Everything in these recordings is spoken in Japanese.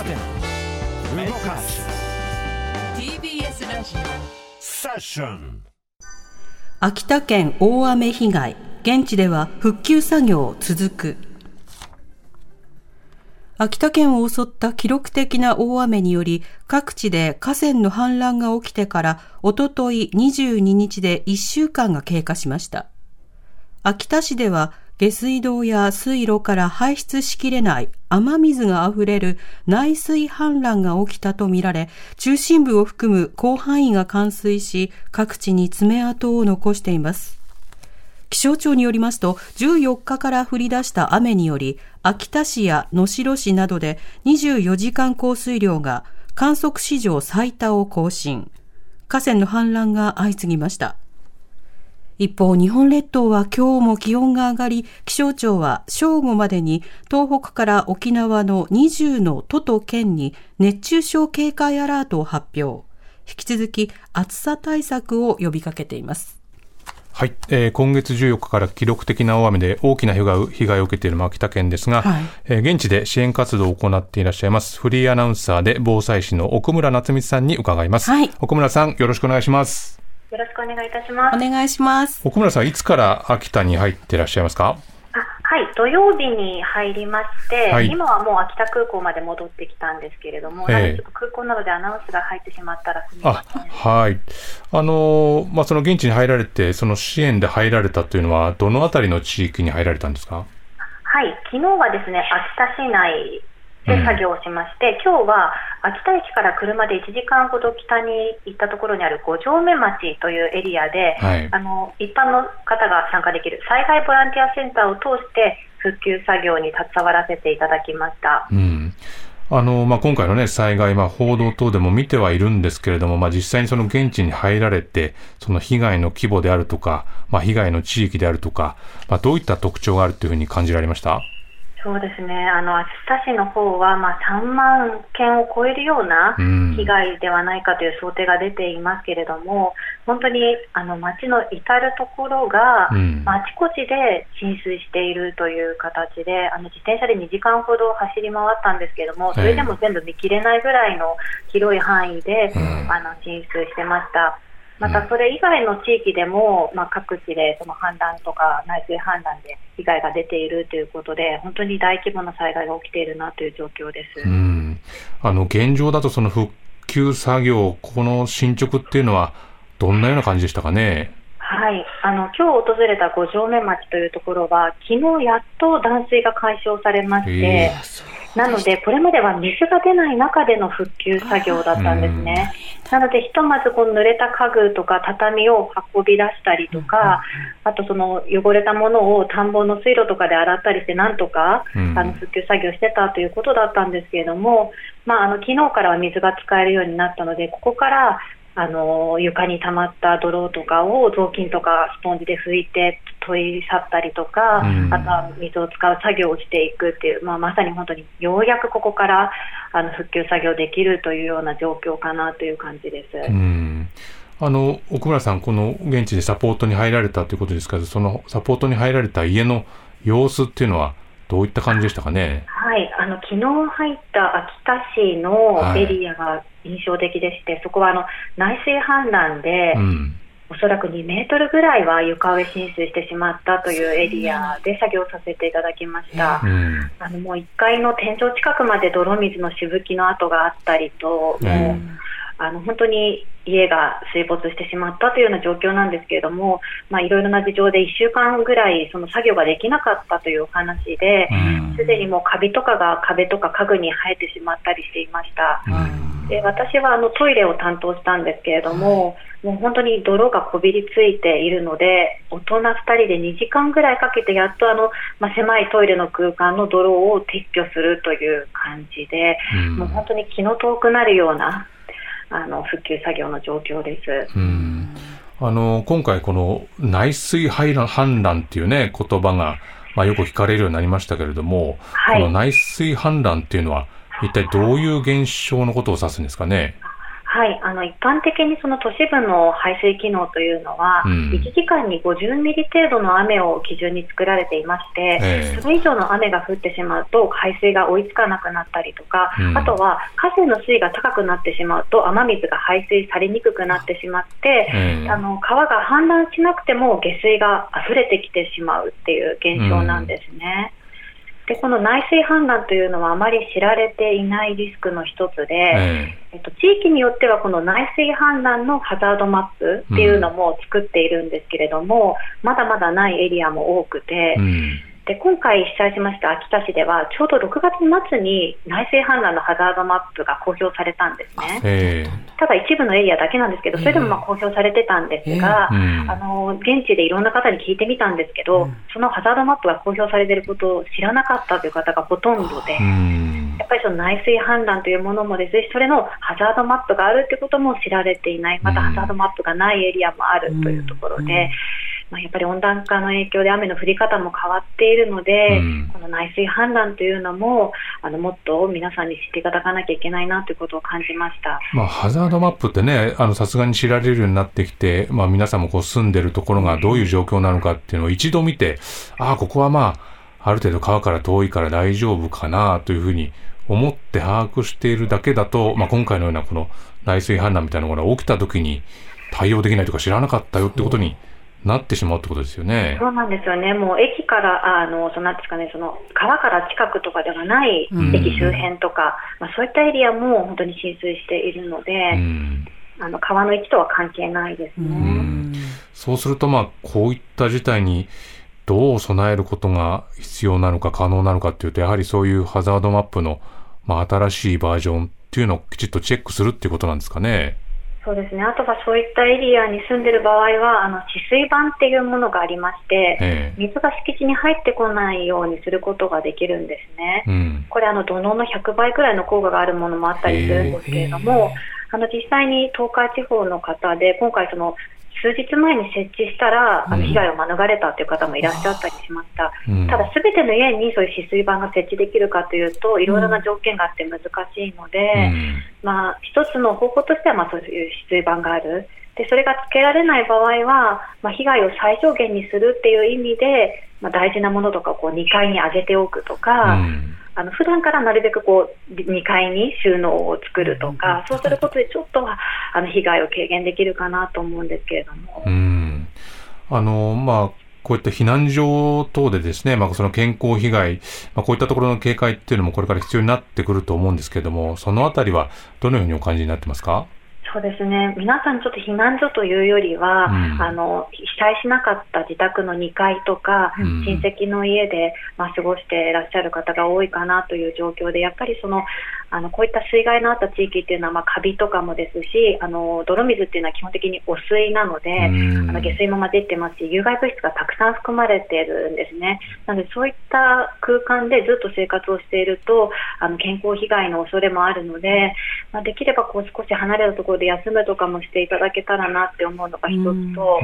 カデ動かす TBS ラジセッション秋田県大雨被害現地では復旧作業続く。秋田県を襲った記録的な大雨により各地で河川の氾濫が起きてからおととい22日で1週間が経過しました。秋田市では下水道や水路から排出しきれない雨水が溢れる内水氾濫が起きたとみられ、中心部を含む広範囲が冠水し、各地に爪痕を残しています。気象庁によりますと、14日から降り出した雨により、秋田市や能代市などで24時間降水量が観測史上最多を更新。河川の氾濫が相次ぎました。一方、日本列島は今日も気温が上がり、気象庁は正午までに東北から沖縄の20の都と県に熱中症警戒アラートを発表。引き続き暑さ対策を呼びかけています。はい、えー、今月14日から記録的な大雨で大きな被害被害を受けている秋田県ですが、はい、えー、現地で支援活動を行っていらっしゃいますフリーアナウンサーで防災士の奥村夏美さんに伺います、はい、奥村さんよろしくお願いしますよろしくお願いいたします。お願いします。奥村さん、いつから秋田に入っていらっしゃいますか？はい、土曜日に入りまして、はい、今はもう秋田空港まで戻ってきたんですけれども、えー、ちょっと空港などでアナウンスが入ってしまったらすみません。はい。あのまあ、その現地に入られて、その支援で入られたというのは、どのあたりの地域に入られたんですか？はい、昨日はですね、秋田市内で作業をしまして、うん、今日は秋田駅から車で1時間ほど北に行ったところにある五条目町というエリアで、はい、あの一般の方が参加できる災害ボランティアセンターを通して復旧作業に携わらせていただきました。うん。あの、まあ、今回のね、災害、まあ、報道等でも見てはいるんですけれども、まあ、実際にその現地に入られて、その被害の規模であるとか、まあ、被害の地域であるとか、まあ、どういった特徴があるというふうに感じられました？そうですね、あの秋田市の方はまあ3万件を超えるような被害ではないかという想定が出ていますけれども、本当にあの町の至るところが、あちこちで浸水しているという形で、あの自転車で2時間ほど走り回ったんですけれども、それでも全部見切れないぐらいの広い範囲で、あの浸水してました。またそれ以外の地域でも、まあ、各地でその氾濫とか内水氾濫で被害が出ているということで、本当に大規模な災害が起きているなという状況です。うんあの現状だとその復旧作業、この進捗っていうのは、どんなような感じでしたかね？はい、あの今日訪れた五条目町というところは、昨日やっと断水が解消されまして、えーなので、これまでは水が出ない中での復旧作業だったんですね。なので、ひとまずこの濡れた家具とか畳を運び出したりとか、あとその汚れたものを田んぼの水路とかで洗ったりして、なんとか、あの復旧作業してたということだったんですけれども、まあ、あの昨日からは水が使えるようになったので、ここからあの床に溜まった泥とかを雑巾とかスポンジで拭いて取り去ったりとか、うん、あとは水を使う作業をしていくっていう、まあ、まさに本当にようやくここからあの復旧作業できるというような状況かなという感じです。うん。あの奥村さん、この現地でサポートに入られたということですけど、そのサポートに入られた家の様子っていうのは、どういった感じでしたかね？はい、あの昨日入った秋田市のエリアが印象的でして、はい、そこはあの内水氾濫で、うん、おそらく2メートルぐらいは床上浸水してしまったというエリアで作業させていただきました。うん、あのもう1階の天井近くまで泥水のしぶきの跡があったりと、うん、もうあの本当に家が水没してしまったというような状況なんですけれども、まあ、いろいろな事情で1週間ぐらいその作業ができなかったというお話で、すでにもうカビとかが壁とか家具に生えてしまったりしていました。で私はあのトイレを担当したんですけれども、もう本当に泥がこびりついているので、大人2人で2時間ぐらいかけてやっとあの、まあ、狭いトイレの空間の泥を撤去するという感じで、もう本当に気の遠くなるようなあの復旧作業の状況です。うんあの今回、この内水氾濫っていうね言葉が、まあ、よく聞かれるようになりましたけれども、はい、この内水氾濫っていうのは、一体どういう現象のことを指すんですかね？はい、あの一般的にその都市部の排水機能というのは、うん、1時間に50ミリ程度の雨を基準に作られていまして、えー、それ以上の雨が降ってしまうと排水が追いつかなくなったりとか、うん、あとは河川の水位が高くなってしまうと雨水が排水されにくくなってしまって、えー、あの川が氾濫しなくても下水が溢れてきてしまうっていう現象なんですね。うんでこの内水氾濫というのはあまり知られていないリスクの一つで、えー、えっと、地域によってはこの内水氾濫のハザードマップっていうのも作っているんですけれども、うん、まだまだないエリアも多くて、うんで今回被災しました秋田市ではちょうど6月末に内水氾濫のハザードマップが公表されたんですね、ただ一部のエリアだけなんですけどそれでもまあ公表されてたんですが、あの現地でいろんな方に聞いてみたんですけど、そのハザードマップが公表されていることを知らなかったという方がほとんどで、やっぱりその内水氾濫というものもですしそれのハザードマップがあるということも知られていない。またハザードマップがないエリアもあるというところで。まあ、やっぱり温暖化の影響で雨の降り方も変わっているので、うん、この内水氾濫というのもあのもっと皆さんに知っていただかなきゃいけないなということを感じました、まあ、ハザードマップってね、さすがに知られるようになってきて、まあ、皆さんもこう住んでるところがどういう状況なのかっていうのを一度見て、ああ、ここはまあ、ある程度川から遠いから大丈夫かなというふうに思って把握しているだけだと、まあ、今回のようなこの内水氾濫みたいなものが起きたときに対応できないとか知らなかったよってことに、なってしまうってことですよね。そうなんですよね。もう駅から、あの、そのなんですかね、その川から近くとかではない駅周辺とか、まあそういったエリアも本当に浸水しているので、あの川の位置とは関係ないですね。そうすると、まあこういった事態にどう備えることが必要なのか可能なのかっていうと、やはりそういうハザードマップの、まあ新しいバージョンっていうのをきちっとチェックするっていうことなんですかね。そうですね。あとはそういったエリアに住んでる場合は、あの、治水板っていうものがありまして、水が敷地に入ってこないようにすることができるんですね。うん、これ、あの、土のうの100倍くらいの効果があるものもあったりするんですけれども、あの、実際に東海地方の方で、今回その、数日前に設置したら、あの被害を免れたという方もいらっしゃったりしました、うん、ただ、すべての家にそういう止水板が設置できるかというと、いろいろな条件があって難しいので、うん、まあ、一つの方法としては、まあ、そういう止水板がある。でそれがつけられない場合は、まあ、被害を最小限にするっていう意味で、まあ、大事なものとかこう2階に上げておくとか、うんあの普段からなるべくこう2階に収納を作るとか、そうすることでちょっとはあの被害を軽減できるかなと思うんですけれども。うん。あのまあこういった避難所等でですね、まあ、その健康被害、まあ、こういったところの警戒っていうのもこれから必要になってくると思うんですけれども、そのあたりはどのようにお感じになってますか？そうですね。皆さん、ちょっと避難所というよりは、うん、あの被災しなかった自宅の2階とか、うん、親戚の家で、まあ、過ごしていらっしゃる方が多いかなという状況で、やっぱりそのあのこういった水害のあった地域っていうのは、まあ、カビとかもですしあの泥水っていうのは基本的に汚水なので、あの下水も混じってますし有害物質がたくさん含まれているんですね。なのでそういった空間でずっと生活をしているとあの健康被害の恐れもあるので、まあ、できればこう少し離れたところで休むとかもしていただけたらなって思うのが一つと、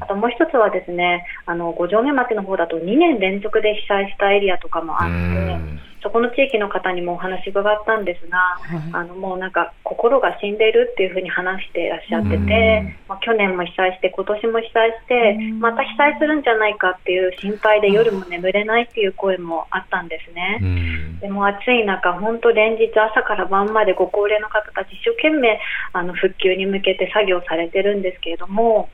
あともう一つはですねあの五条目町の方だと2年連続で被災したエリアとかもあって。そこの地域の方にもお話伺ったんですが、はい、あのもうなんか心が死んでいるっていうふうに話していらっしゃってて、まあ、去年も被災して今年も被災してまた被災するんじゃないかっていう心配で夜も眠れないっていう声もあったんですね。でも暑い中本当連日朝から晩までご高齢の方たち一生懸命あの復旧に向けて作業されてるんですけれども。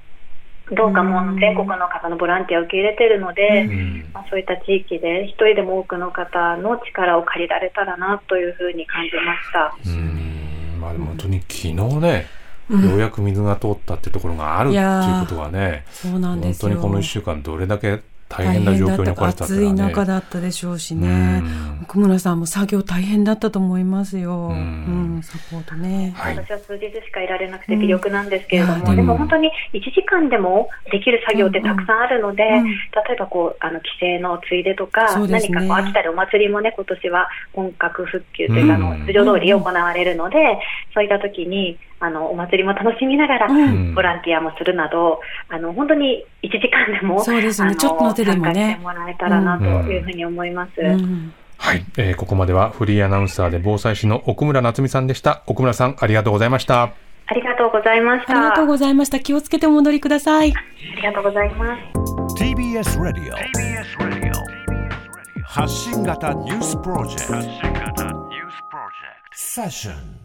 どうかもう全国の方のボランティアを受け入れているので、うん、まあ、そういった地域で一人でも多くの方の力を借りられたらなというふうに感じました。うん。まあ、でも本当に昨日ね、うん、ようやく水が通ったってところがあるっていうことはね、そうなんです本当にこの1週間どれだけ大変な状況に置かれた、ね、暑い中だったでしょうしね、奥村さんも作業大変だったと思いますよ、うん、サポートね、はい、私は数日しかいられなくて微力なんですけれども、うん、でも。本当に1時間でもできる作業ってたくさんあるので、うん。うん、例えばこうあの帰省のついでとか、ね、何かこう秋田でお祭りもね今年は本格復旧というか、あの通常通り行われるので、そういった時にあのお祭りも楽しみながら、ボランティアもするなど、あの本当に1時間でもそうですね、ちょっとの手でもねしてもらえたらなというふうに思います。はい、えー、ここまではフリーアナウンサーで防災士の奥村夏美さんでした。奥村さん、ありがとうございました。ありがとうございました。ありがとうございました。気をつけてお戻りください。ありがとうございます。TBS ラディオ TBS ラディオ発信型ニュースプロジェクト発信型ニュースプロジェクトセッション